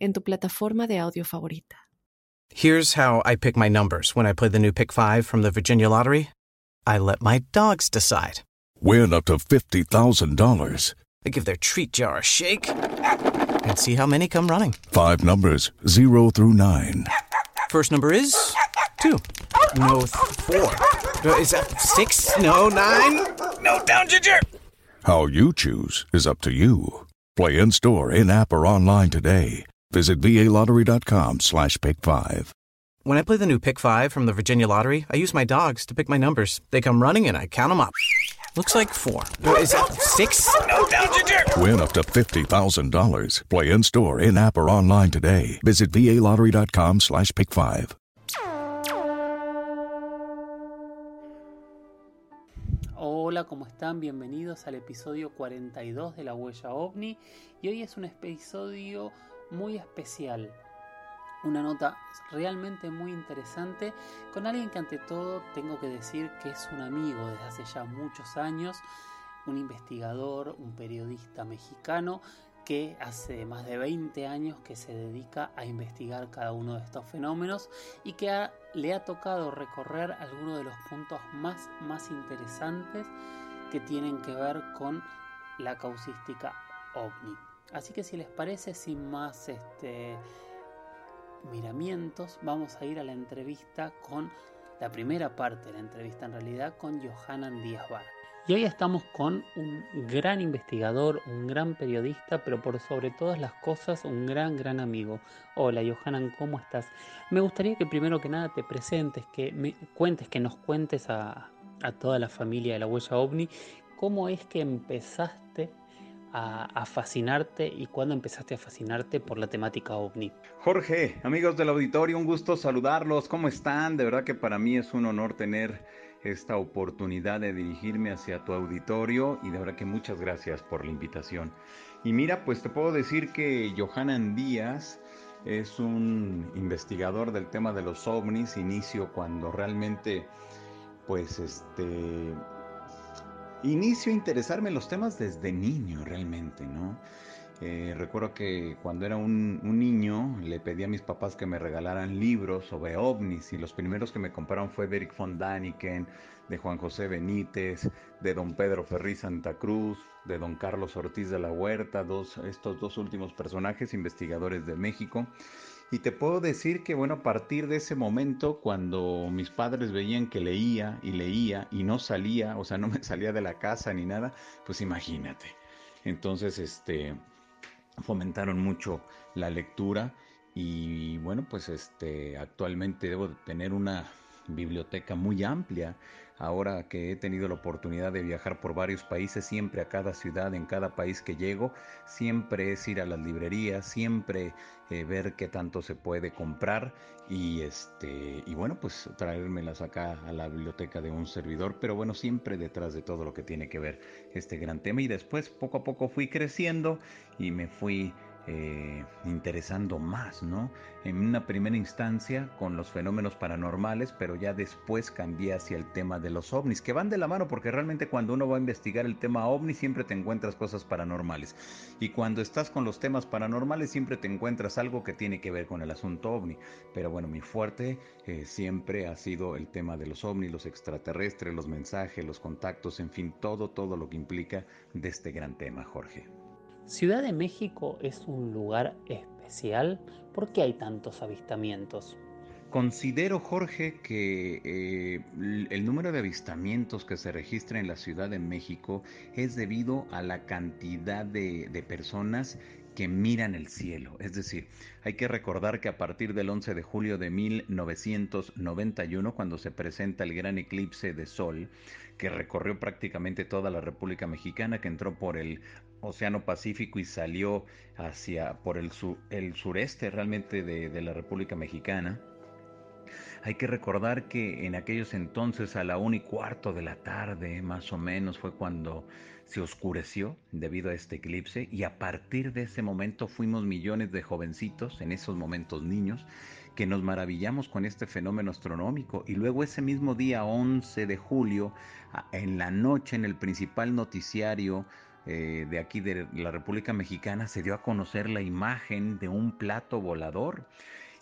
en tu plataforma de audio favorita. Here's how I pick my numbers when I play the new Pick 5 from the Virginia Lottery. I let my dogs decide. Win up to $50,000. I give their treat jar a shake and see how many come running. Five numbers, zero through nine. First number is two. No, four. Uh, Is that six? No, nine? No, down, Ginger! How you choose is up to you. Play in store, in app, or online today. Visit VALottery.com slash pick five. When I play the new Pick 5 from the Virginia Lottery, I use my dogs to pick my numbers. They come running and I count them up. Looks like four. Uh, Is that six? No, down, Ginger! Win up to $50,000. Play in store, in app, or online today. Visit VALottery.com slash pick five. Hola, ¿cómo están? Bienvenidos al episodio 42 de La Huella OVNI y hoy es un episodio muy especial, una nota realmente muy interesante con alguien que ante todo tengo que decir que es un amigo desde hace ya muchos años, un investigador, un periodista mexicano que hace más de 20 años que se dedica a investigar cada uno de estos fenómenos y que le ha tocado recorrer algunos de los puntos más, más interesantes que tienen que ver con la causística ovni. Así que si les parece, sin más este, miramientos, vamos a ir a la entrevista con la primera parte de la entrevista en realidad con Johanan Díaz Bar. Y hoy estamos con un gran investigador, un gran periodista, pero por sobre todas las cosas un gran, gran amigo. Hola Johanan, ¿cómo estás? Me gustaría que primero que nada te presentes, que me cuentes, que nos cuentes a, a toda la familia de la huella ovni, cómo es que empezaste a, fascinarte y cuándo empezaste a fascinarte por la temática ovni. Jorge, amigos del auditorio, un gusto saludarlos. ¿Cómo están? De verdad que para mí es un honor tener esta oportunidad de dirigirme hacia tu auditorio y de verdad que muchas gracias por la invitación. Y mira, pues te puedo decir que Johanan Díaz es un investigador del tema de los ovnis, inicio cuando realmente, pues este, inicio a interesarme en los temas desde niño realmente, ¿no? Eh, recuerdo que cuando era un, niño le pedí a mis papás que me regalaran libros sobre ovnis y los primeros que me compraron fue de Eric von Daniken, de Juan José Benítez, de don Pedro Ferri Santa Cruz, de don Carlos Ortiz de la Huerta, estos dos últimos personajes investigadores de México. Y te puedo decir que, bueno, a partir de ese momento, cuando mis padres veían que leía y leía y no salía, o sea, no me salía de la casa ni nada, pues imagínate. Entonces, este, fomentaron mucho la lectura y bueno, pues este actualmente debo de tener una biblioteca muy amplia. Ahora que he tenido la oportunidad de viajar por varios países, siempre a cada ciudad, en cada país que llego, siempre es ir a las librerías, siempre eh, ver qué tanto se puede comprar y este y bueno, pues traérmelas acá a la biblioteca de un servidor, pero bueno, siempre detrás de todo lo que tiene que ver este gran tema y después poco a poco fui creciendo y me fui eh, interesando más, ¿no? En una primera instancia con los fenómenos paranormales, pero ya después cambié hacia el tema de los ovnis, que van de la mano porque realmente cuando uno va a investigar el tema ovni siempre te encuentras cosas paranormales. Y cuando estás con los temas paranormales siempre te encuentras algo que tiene que ver con el asunto ovni. Pero bueno, mi fuerte eh, siempre ha sido el tema de los ovnis, los extraterrestres, los mensajes, los contactos, en fin, todo, todo lo que implica de este gran tema, Jorge. Ciudad de México es un lugar especial. ¿Por qué hay tantos avistamientos? Considero, Jorge, que eh, el número de avistamientos que se registra en la Ciudad de México es debido a la cantidad de, de personas que miran el cielo. Es decir, hay que recordar que a partir del 11 de julio de 1991, cuando se presenta el gran eclipse de sol, que recorrió prácticamente toda la República Mexicana, que entró por el Océano Pacífico y salió hacia por el, el sureste realmente de, de la República Mexicana, hay que recordar que en aquellos entonces a la una y cuarto de la tarde más o menos fue cuando se oscureció debido a este eclipse y a partir de ese momento fuimos millones de jovencitos, en esos momentos niños, que nos maravillamos con este fenómeno astronómico. Y luego ese mismo día 11 de julio, en la noche en el principal noticiario eh, de aquí de la República Mexicana, se dio a conocer la imagen de un plato volador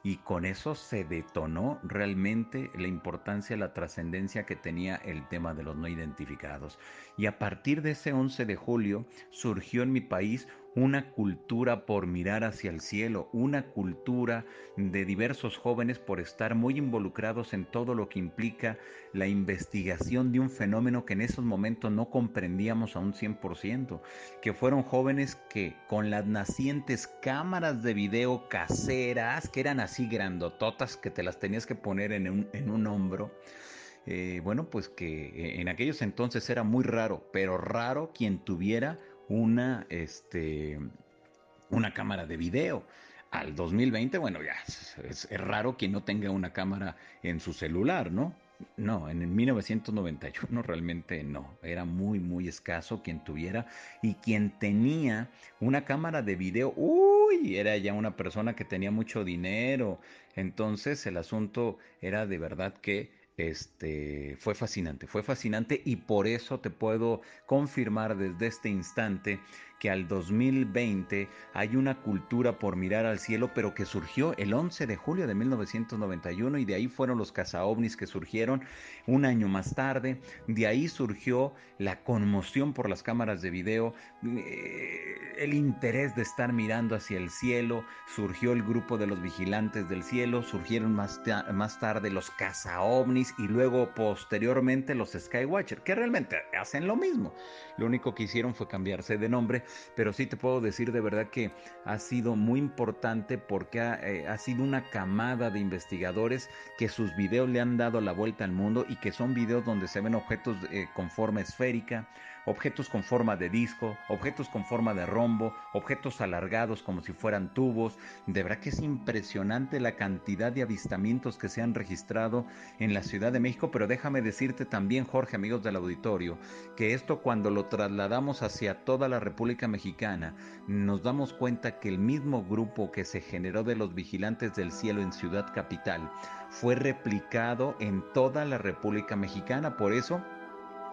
y con eso se detonó realmente la importancia, la trascendencia que tenía el tema de los no identificados. Y a partir de ese 11 de julio surgió en mi país una cultura por mirar hacia el cielo, una cultura de diversos jóvenes por estar muy involucrados en todo lo que implica la investigación de un fenómeno que en esos momentos no comprendíamos a un 100%, que fueron jóvenes que con las nacientes cámaras de video caseras, que eran así grandototas, que te las tenías que poner en un, en un hombro, eh, bueno, pues que en aquellos entonces era muy raro, pero raro quien tuviera una, este, una cámara de video. Al 2020, bueno, ya es, raro quien no tenga una cámara en su celular, ¿no? No, en el 1991 realmente no, era muy, muy escaso quien tuviera y quien tenía una cámara de video, uy, era ya una persona que tenía mucho dinero. Entonces el asunto era de verdad que este, fue fascinante, fue fascinante y por eso te puedo confirmar desde este instante que al 2020 hay una cultura por mirar al cielo, pero que surgió el 11 de julio de 1991 y de ahí fueron los cazaovnis que surgieron un año más tarde. De ahí surgió la conmoción por las cámaras de video, eh, el interés de estar mirando hacia el cielo, surgió el grupo de los vigilantes del cielo, surgieron más, más tarde los cazaovnis y luego posteriormente los Skywatcher, que realmente hacen lo mismo. Lo único que hicieron fue cambiarse de nombre pero sí te puedo decir de verdad que ha sido muy importante porque ha, eh, sido una camada de investigadores que sus videos le han dado la vuelta al mundo y que son videos donde se ven objetos eh, con forma esférica, objetos con forma de disco, objetos con forma de rombo, objetos alargados como si fueran tubos. De verdad que es impresionante la cantidad de avistamientos que se han registrado en la Ciudad de México, pero déjame decirte también, Jorge, amigos del auditorio, que esto cuando lo trasladamos hacia toda la República Mexicana, nos damos cuenta que el mismo grupo que se generó de los vigilantes del cielo en Ciudad Capital fue replicado en toda la República Mexicana. Por eso,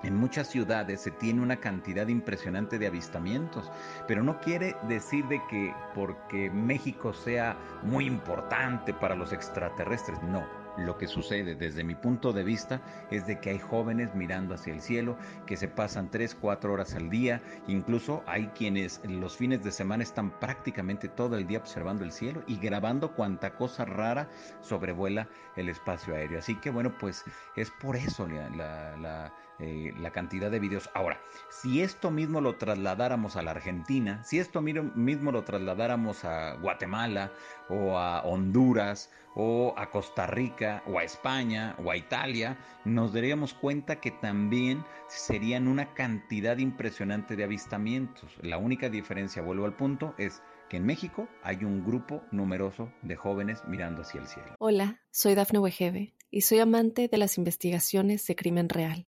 en muchas ciudades se tiene una cantidad impresionante de avistamientos, pero no quiere decir de que porque México sea muy importante para los extraterrestres, no lo que sucede desde mi punto de vista es de que hay jóvenes mirando hacia el cielo que se pasan 3, 4 horas al día, incluso hay quienes los fines de semana están prácticamente todo el día observando el cielo y grabando cuanta cosa rara sobrevuela el espacio aéreo. Así que bueno, pues es por eso la, la, eh, la cantidad de videos. Ahora, si esto mismo lo trasladáramos a la Argentina, si esto mismo lo trasladáramos a Guatemala o a Honduras o a Costa Rica o a España o a Italia, nos daríamos cuenta que también serían una cantidad impresionante de avistamientos. La única diferencia, vuelvo al punto, es que en México hay un grupo numeroso de jóvenes mirando hacia el cielo. Hola, soy Dafne Wegebe y soy amante de las investigaciones de crimen real.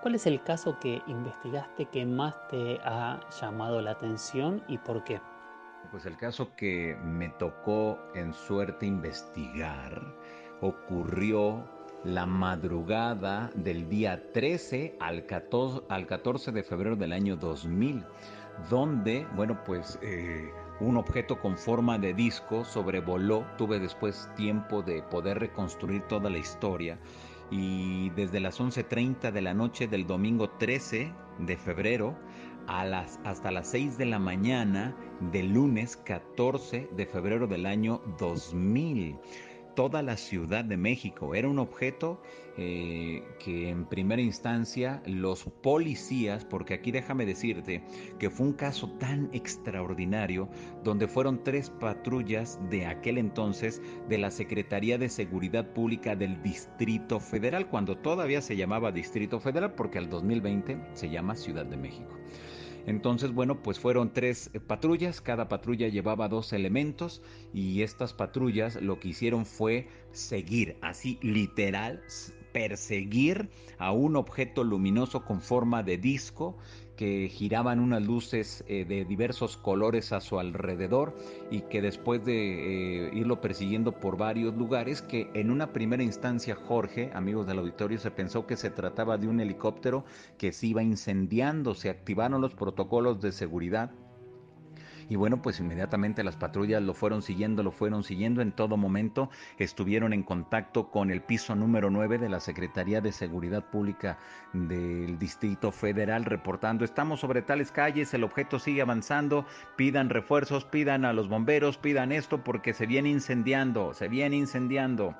¿Cuál es el caso que investigaste que más te ha llamado la atención y por qué? Pues el caso que me tocó en suerte investigar ocurrió la madrugada del día 13 al 14, al 14 de febrero del año 2000, donde, bueno, pues eh, un objeto con forma de disco sobrevoló, tuve después tiempo de poder reconstruir toda la historia y desde las 11.30 de la noche del domingo 13 de febrero a las, hasta las 6 de la mañana del lunes 14 de febrero del año 2000 toda la Ciudad de México. Era un objeto eh, que en primera instancia los policías, porque aquí déjame decirte que fue un caso tan extraordinario donde fueron tres patrullas de aquel entonces de la Secretaría de Seguridad Pública del Distrito Federal, cuando todavía se llamaba Distrito Federal, porque al 2020 se llama Ciudad de México. Entonces, bueno, pues fueron tres eh, patrullas, cada patrulla llevaba dos elementos y estas patrullas lo que hicieron fue seguir, así literal, perseguir a un objeto luminoso con forma de disco que giraban unas luces eh, de diversos colores a su alrededor y que después de eh, irlo persiguiendo por varios lugares, que en una primera instancia Jorge, amigos del auditorio, se pensó que se trataba de un helicóptero que se iba incendiando, se activaron los protocolos de seguridad y bueno, pues inmediatamente las patrullas lo fueron siguiendo, lo fueron siguiendo. En todo momento estuvieron en contacto con el piso número 9 de la Secretaría de Seguridad Pública del Distrito Federal, reportando, estamos sobre tales calles, el objeto sigue avanzando, pidan refuerzos, pidan a los bomberos, pidan esto porque se viene incendiando, se viene incendiando.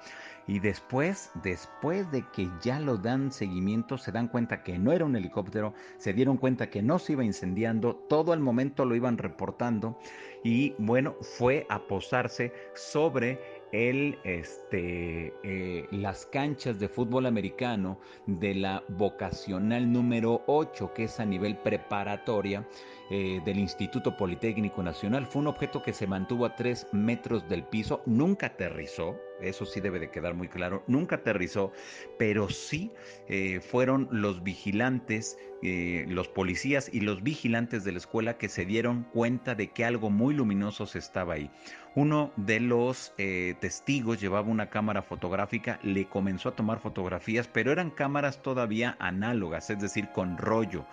Y después, después de que ya lo dan seguimiento, se dan cuenta que no era un helicóptero, se dieron cuenta que no se iba incendiando, todo el momento lo iban reportando y bueno, fue a posarse sobre el, este, eh, las canchas de fútbol americano de la vocacional número 8, que es a nivel preparatoria eh, del Instituto Politécnico Nacional. Fue un objeto que se mantuvo a 3 metros del piso, nunca aterrizó, eso sí debe de quedar muy claro, nunca aterrizó, pero sí eh, fueron los vigilantes, eh, los policías y los vigilantes de la escuela que se dieron cuenta de que algo muy luminoso se estaba ahí. Uno de los testigos llevaba una cámara fotográfica, le comenzó a tomar fotografías, pero eran cámaras todavía análogas, es decir, con rollo.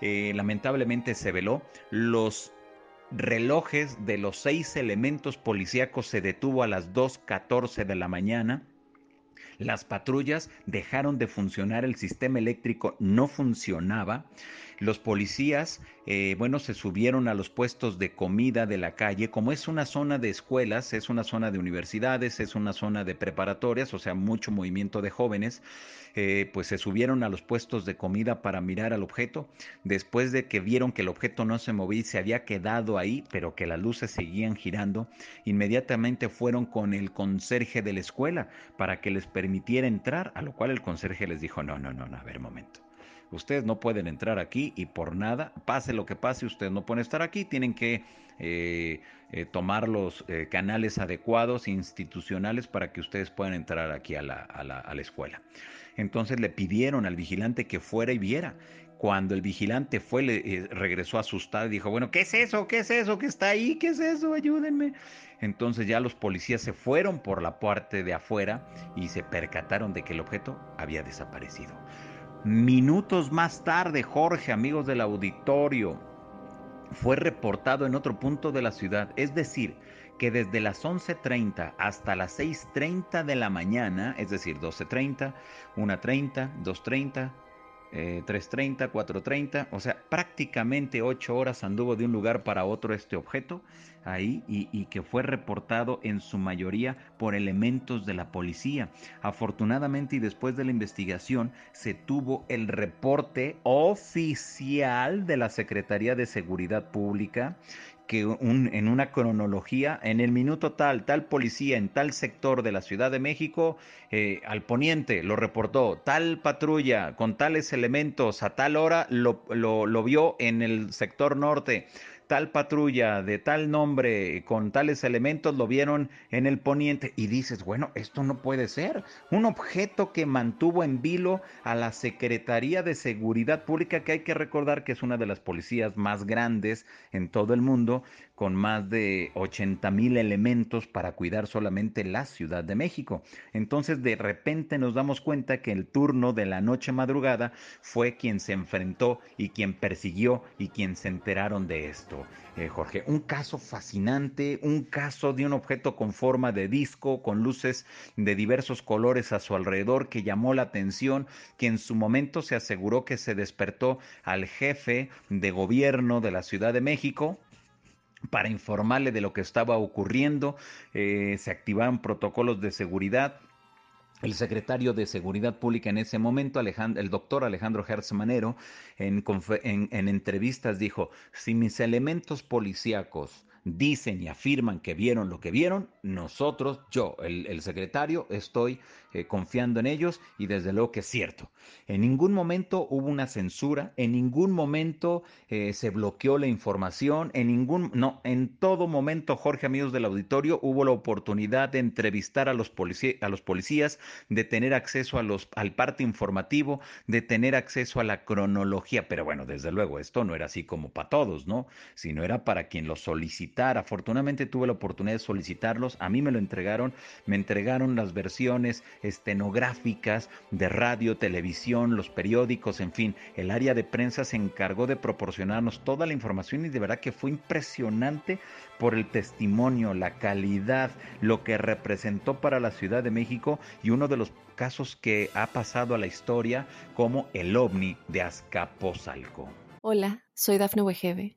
Lamentablemente se veló. Los relojes de los seis elementos policíacos se detuvo a las 2.14 de la mañana. Las patrullas dejaron de funcionar, el sistema eléctrico no funcionaba. Los policías, eh, bueno, se subieron a los puestos de comida de la calle. Como es una zona de escuelas, es una zona de universidades, es una zona de preparatorias, o sea, mucho movimiento de jóvenes, eh, pues se subieron a los puestos de comida para mirar al objeto. Después de que vieron que el objeto no se movía y se había quedado ahí, pero que las luces seguían girando, inmediatamente fueron con el conserje de la escuela para que les permitiera entrar, a lo cual el conserje les dijo, no, no, no, no a ver, momento. Ustedes no pueden entrar aquí y por nada, pase lo que pase, ustedes no pueden estar aquí, tienen que eh, eh, tomar los eh, canales adecuados institucionales para que ustedes puedan entrar aquí a la, a la, a la escuela. Entonces le pidieron al vigilante que fuera y viera. Cuando el vigilante fue, le, regresó asustado y dijo, bueno, ¿qué es eso? ¿Qué es eso que está ahí? ¿Qué es eso? Ayúdenme. Entonces ya los policías se fueron por la parte de afuera y se percataron de que el objeto había desaparecido. Minutos más tarde, Jorge, amigos del auditorio, fue reportado en otro punto de la ciudad, es decir, que desde las 11.30 hasta las 6.30 de la mañana, es decir, 12.30, 1.30, 2.30, 3.30, 4.30, o sea, prácticamente 8 horas anduvo de un lugar para otro este objeto ahí y, que fue reportado en su mayoría por elementos de la policía. Afortunadamente y después de la investigación se tuvo el reporte oficial de la Secretaría de Seguridad Pública que en una cronología, en el minuto tal, tal policía en tal sector de la Ciudad de México, eh, al poniente lo reportó, tal patrulla con tales elementos a tal hora lo, lo vio en el sector norte tal patrulla de tal nombre con tales elementos lo vieron en el poniente y dices, bueno, esto no puede ser. Un objeto que mantuvo en vilo a la Secretaría de Seguridad Pública, que hay que recordar que es una de las policías más grandes en todo el mundo, con más de 80 mil elementos para cuidar solamente la Ciudad de México. Entonces de repente nos damos cuenta que el turno de la noche madrugada fue quien se enfrentó y quien persiguió y quien se enteraron de esto. Eh, Jorge, un caso fascinante, un caso de un objeto con forma de disco, con luces de diversos colores a su alrededor que llamó la atención, que en su momento se aseguró que se despertó al jefe de gobierno de la Ciudad de México, para informarle de lo que estaba ocurriendo. Eh, se activaron protocolos de seguridad. El secretario de Seguridad Pública en ese momento, el doctor Alejandro Hertz Manero, en, en entrevistas dijo, si mis elementos policíacos dicen y afirman que vieron lo que vieron, nosotros, yo, el, secretario, estoy eh, confiando en ellos y desde luego que es cierto. En ningún momento hubo una censura, en ningún momento eh, se bloqueó la información, en ningún, no, en todo momento, Jorge, amigos del auditorio, hubo la oportunidad de entrevistar a los, a los policías, de tener acceso a los, al parte informativo, de tener acceso a la cronología, pero bueno, desde luego, esto no era así como para todos, ¿no? Sino era para quien lo solicitó Afortunadamente tuve la oportunidad de solicitarlos, a mí me lo entregaron, me entregaron las versiones estenográficas de radio, televisión, los periódicos, en fin, el área de prensa se encargó de proporcionarnos toda la información y de verdad que fue impresionante por el testimonio, la calidad, lo que representó para la Ciudad de México y uno de los casos que ha pasado a la historia como el ovni de Azcapotzalco. Hola, soy Dafne Wegebe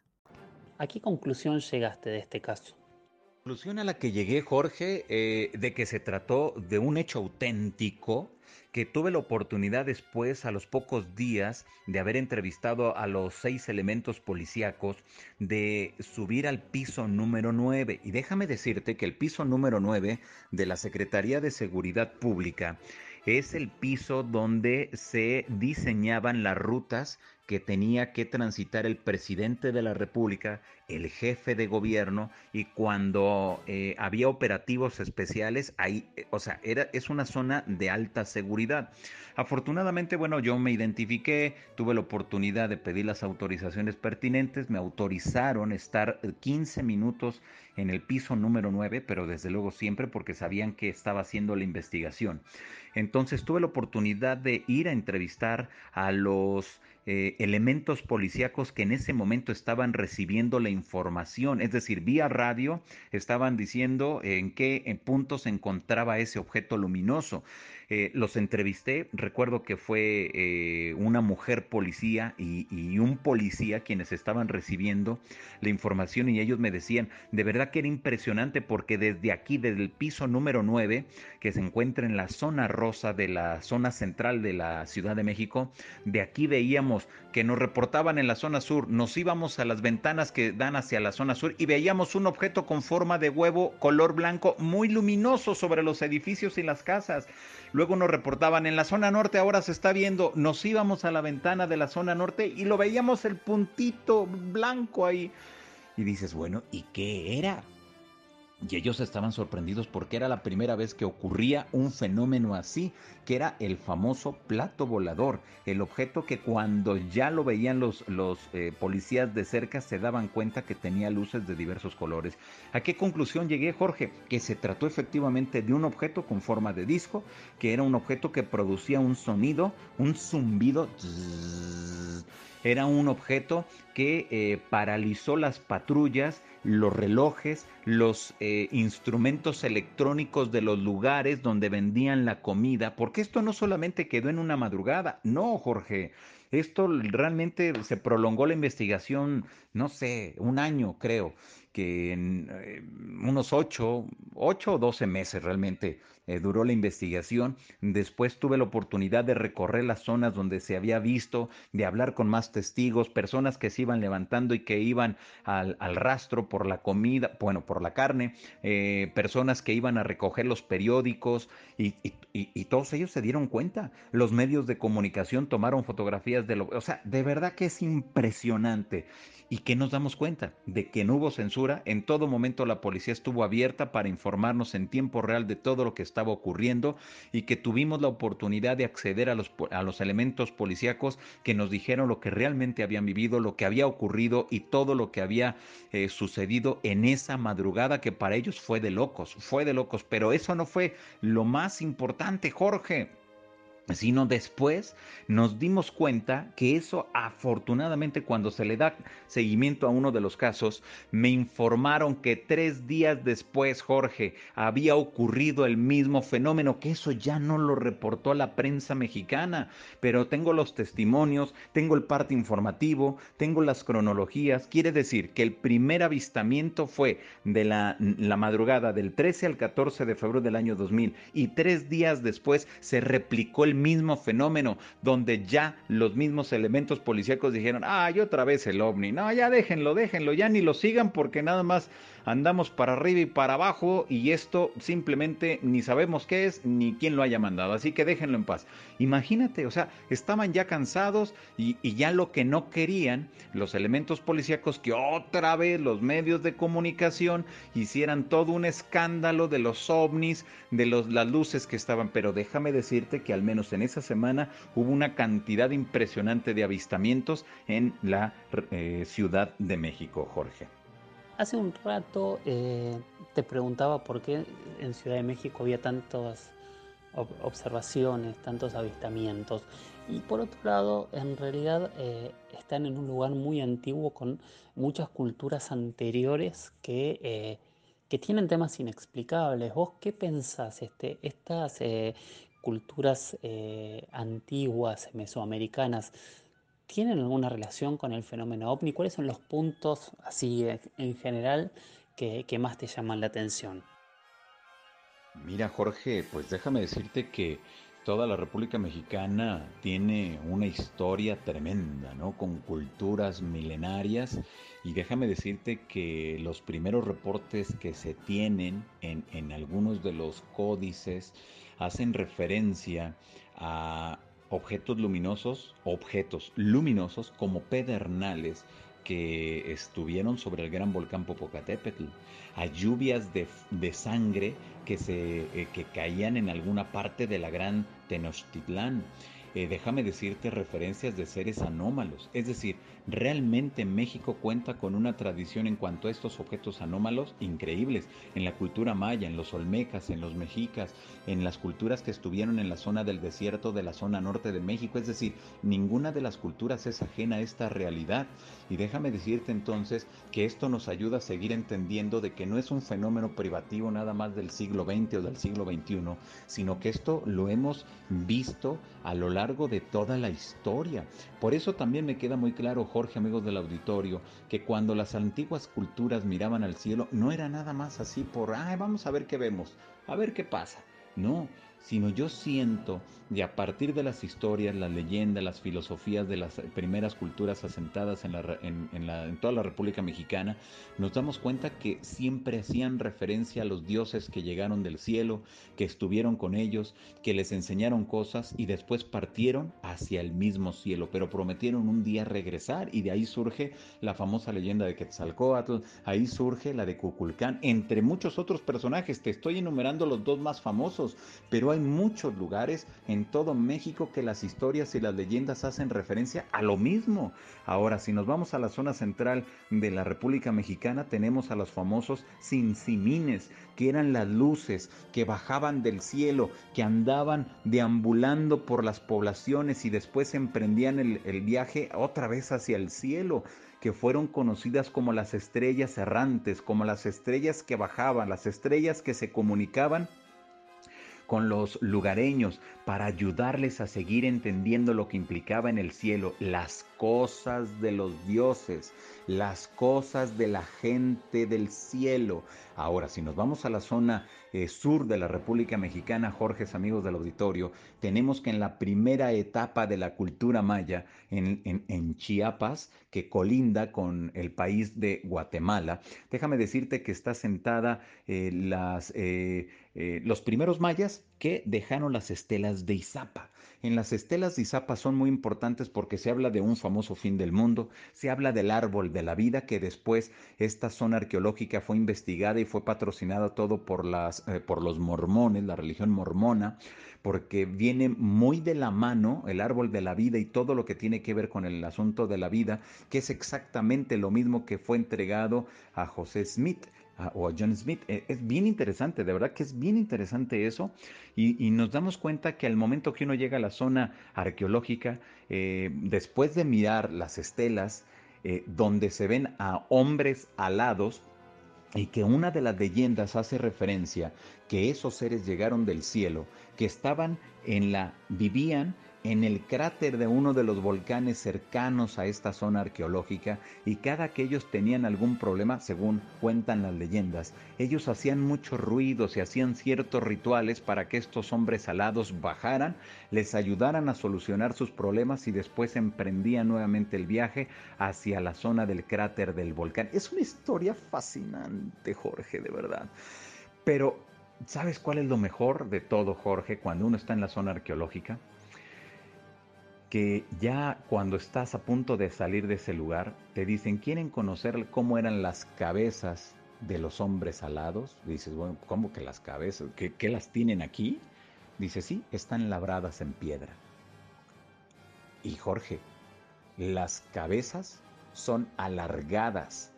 ¿A qué conclusión llegaste de este caso? La conclusión a la que llegué, Jorge, eh, de que se trató de un hecho auténtico, que tuve la oportunidad después, a los pocos días de haber entrevistado a los seis elementos policíacos, de subir al piso número 9. Y déjame decirte que el piso número 9 de la Secretaría de Seguridad Pública es el piso donde se diseñaban las rutas que tenía que transitar el presidente de la República, el jefe de gobierno, y cuando eh, había operativos especiales, ahí, eh, o sea, era, es una zona de alta seguridad. Afortunadamente, bueno, yo me identifiqué, tuve la oportunidad de pedir las autorizaciones pertinentes, me autorizaron estar 15 minutos en el piso número 9, pero desde luego siempre porque sabían que estaba haciendo la investigación. Entonces tuve la oportunidad de ir a entrevistar a los eh, elementos policíacos que en ese momento estaban recibiendo la información, es decir, vía radio estaban diciendo en qué punto se encontraba ese objeto luminoso. Eh, los entrevisté, recuerdo que fue eh, una mujer policía y, un policía quienes estaban recibiendo la información y ellos me decían, de verdad que era impresionante porque desde aquí, desde el piso número 9, que se encuentra en la zona rosa de la zona central de la Ciudad de México, de aquí veíamos que nos reportaban en la zona sur, nos íbamos a las ventanas que dan hacia la zona sur y veíamos un objeto con forma de huevo color blanco muy luminoso sobre los edificios y las casas. Luego nos reportaban en la zona norte, ahora se está viendo, nos íbamos a la ventana de la zona norte y lo veíamos el puntito blanco ahí. Y dices, bueno, ¿y qué era? Y ellos estaban sorprendidos porque era la primera vez que ocurría un fenómeno así, que era el famoso plato volador, el objeto que cuando ya lo veían los, los eh, policías de cerca se daban cuenta que tenía luces de diversos colores. ¿A qué conclusión llegué, Jorge? Que se trató efectivamente de un objeto con forma de disco, que era un objeto que producía un sonido, un zumbido. Era un objeto que eh, paralizó las patrullas, los relojes, los eh, instrumentos electrónicos de los lugares donde vendían la comida, porque esto no solamente quedó en una madrugada, no, Jorge. Esto realmente se prolongó la investigación, no sé, un año creo que en eh, unos 8, 8 o 12 meses realmente eh, duró la investigación. Después tuve la oportunidad de recorrer las zonas donde se había visto, de hablar con más testigos, personas que se iban levantando y que iban al, al rastro por la comida, bueno, por la carne, eh, personas que iban a recoger los periódicos y, y, todos ellos se dieron cuenta. Los medios de comunicación tomaron fotografías de lo... O sea, de verdad que es impresionante. ¿Y que nos damos cuenta? De que no hubo censura. En todo momento la policía estuvo abierta para informarnos en tiempo real de todo lo que estaba ocurriendo y que tuvimos la oportunidad de acceder a los, a los elementos policíacos que nos dijeron lo que realmente habían vivido, lo que había ocurrido y todo lo que había eh, sucedido en esa madrugada que para ellos fue de locos, fue de locos. Pero eso no fue lo más importante, Jorge sino después nos dimos cuenta que eso afortunadamente cuando se le da seguimiento a uno de los casos, me informaron que tres días después, Jorge, había ocurrido el mismo fenómeno, que eso ya no lo reportó la prensa mexicana, pero tengo los testimonios, tengo el parte informativo, tengo las cronologías, quiere decir que el primer avistamiento fue de la, la madrugada del 13 al 14 de febrero del año 2000 y tres días después se replicó el mismo fenómeno, donde ya los mismos elementos policíacos dijeron, ay, otra vez el ovni, no, ya déjenlo, déjenlo, ya ni lo sigan porque nada más andamos para arriba y para abajo y esto simplemente ni sabemos qué es ni quién lo haya mandado, así que déjenlo en paz. Imagínate, o sea, estaban ya cansados y, ya lo que no querían los elementos policíacos que otra vez los medios de comunicación hicieran todo un escándalo de los ovnis, de los, las luces que estaban, pero déjame decirte que al menos en esa semana hubo una cantidad impresionante de avistamientos en la eh, Ciudad de México, Jorge. Hace un rato eh, te preguntaba por qué en Ciudad de México había tantas observaciones, tantos avistamientos. Y por otro lado, en realidad eh, están en un lugar muy antiguo con muchas culturas anteriores que, que tienen temas inexplicables. ¿Vos qué pensás? Este, estas culturas antiguas mesoamericanas ¿Tienen alguna relación con el fenómeno ovni? ¿Cuáles son los puntos, así en general, que, más te llaman la atención? Mira, Jorge, pues déjame decirte que toda la República Mexicana tiene una historia tremenda, ¿no? Con culturas milenarias. Y déjame decirte que los primeros reportes que se tienen en, en algunos de los códices hacen referencia a objetos luminosos, objetos luminosos como pedernales que estuvieron sobre el gran volcán Popocatépetl, a lluvias de, sangre que, se, eh, que caían en alguna parte de la gran Tenochtitlán, eh, déjame decirte referencias de seres anómalos. Es decir, realmente México cuenta con una tradición en cuanto a estos objetos anómalos increíbles. En la cultura maya, en los olmecas, en los mexicas, en las culturas que estuvieron en la zona del desierto de la zona norte de México. Es decir, ninguna de las culturas es ajena a esta realidad. Y déjame decirte entonces que esto nos ayuda a seguir entendiendo de que no es un fenómeno privativo nada más del siglo XX o del siglo XXI, sino que esto lo hemos visto a lo largo de toda la historia. Por eso también me queda muy claro, Jorge, amigos del auditorio, que cuando las antiguas culturas miraban al cielo, no era nada más así por, ay, vamos a ver qué vemos, a ver qué pasa. No, sino yo siento y a partir de las historias, las leyendas, las filosofías de las primeras culturas asentadas en, la, en, toda la República Mexicana, nos damos cuenta que siempre hacían referencia a los dioses que llegaron del cielo, que estuvieron con ellos, que les enseñaron cosas y después partieron hacia el mismo cielo, pero prometieron un día regresar y de ahí surge la famosa leyenda de Quetzalcoatl, ahí surge la de Cuculcán, entre muchos otros personajes, te estoy enumerando los dos más famosos, pero hay muchos lugares en en todo México que las historias y las leyendas hacen referencia a lo mismo. Ahora, si nos vamos a la zona central de la República Mexicana, tenemos a los famosos cincimines, que eran las luces que bajaban del cielo, que andaban deambulando por las poblaciones y después emprendían el, el viaje otra vez hacia el cielo que fueron conocidas como las estrellas errantes, como las estrellas que bajaban, las estrellas que se comunicaban con los lugareños para ayudarles a seguir entendiendo lo que implicaba en el cielo las cosas de los dioses, las cosas de la gente del cielo. Ahora, si nos vamos a la zona eh, sur de la República Mexicana, Jorge, amigos del auditorio, tenemos que en la primera etapa de la cultura maya, en, Chiapas, que colinda con el país de Guatemala, déjame decirte que está sentada eh, las, eh, los primeros mayas que dejaron las estelas de Izapa. En las estelas de Izapa son muy importantes porque se habla de un famoso fin del mundo, se habla del árbol de la vida, que después esta zona arqueológica fue investigada y fue patrocinada todo por, las, eh, por los mormones, la religión mormona, porque viene muy de la mano el árbol de la vida y todo lo que tiene que ver con el asunto de la vida, que es exactamente lo mismo que fue entregado a José Smith o a John Smith. Eh, es bien interesante, de verdad que es bien interesante eso. Y, nos damos cuenta que al momento que uno llega a la zona arqueológica, eh, después de mirar las estelas, eh, donde se ven a hombres alados, y que una de las leyendas hace referencia que esos seres llegaron del cielo, que estaban en la, vivían en el cráter de uno de los volcanes cercanos a esta zona arqueológica y cada que ellos tenían algún problema, según cuentan las leyendas, ellos hacían mucho ruido, se hacían ciertos rituales para que estos hombres alados bajaran, les ayudaran a solucionar sus problemas y después emprendían nuevamente el viaje hacia la zona del cráter del volcán. Es una historia fascinante, Jorge, de verdad. Pero, ¿sabes cuál es lo mejor de todo, Jorge, cuando uno está en la zona arqueológica? Que ya cuando estás a punto de salir de ese lugar, te dicen, ¿quieren conocer cómo eran las cabezas de los hombres alados? Dices, bueno, ¿cómo que las cabezas? ¿Qué, qué las tienen aquí? Dice, sí, están labradas en piedra. Y Jorge, las cabezas son alargadas,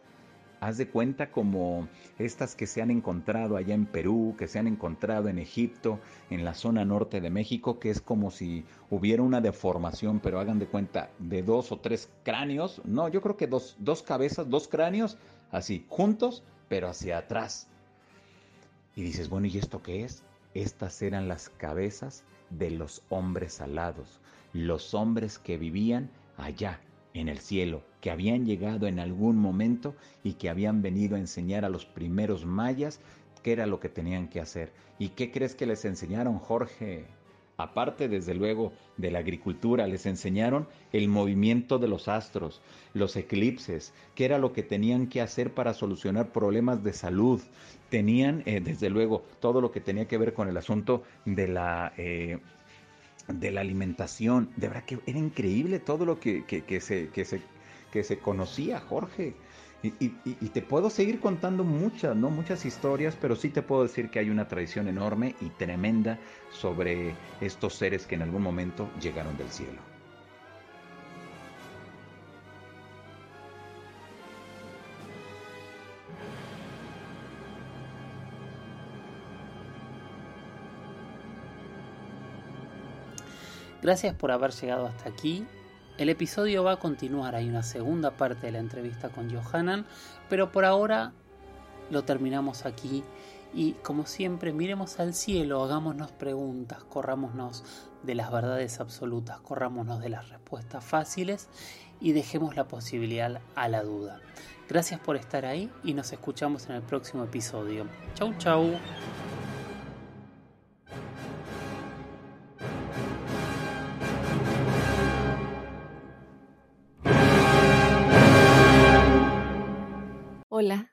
haz de cuenta como estas que se han encontrado allá en Perú, que se han encontrado en Egipto, en la zona norte de México, que es como si hubiera una deformación, pero hagan de cuenta de dos o tres cráneos, no, yo creo que dos, dos cabezas, dos cráneos, así, juntos, pero hacia atrás. Y dices, bueno, ¿y esto qué es? Estas eran las cabezas de los hombres alados, los hombres que vivían allá en el cielo, que habían llegado en algún momento y que habían venido a enseñar a los primeros mayas qué era lo que tenían que hacer. ¿Y qué crees que les enseñaron, Jorge? Aparte, desde luego, de la agricultura, les enseñaron el movimiento de los astros, los eclipses, qué era lo que tenían que hacer para solucionar problemas de salud. Tenían, eh, desde luego, todo lo que tenía que ver con el asunto de la eh, de la alimentación. De verdad que era increíble todo lo que, se, que, se, que se conocía, Jorge. Y, te puedo seguir contando muchas, ¿no? Muchas historias, pero sí te puedo decir que hay una tradición enorme y tremenda sobre estos seres que en algún momento llegaron del cielo. Gracias por haber llegado hasta aquí. El episodio va a continuar, hay una segunda parte de la entrevista con Johanan, pero por ahora lo terminamos aquí y como siempre miremos al cielo, hagámonos preguntas, corrámonos de las verdades absolutas, corrámonos de las respuestas fáciles y dejemos la posibilidad a la duda. Gracias por estar ahí y nos escuchamos en el próximo episodio. Chau chau.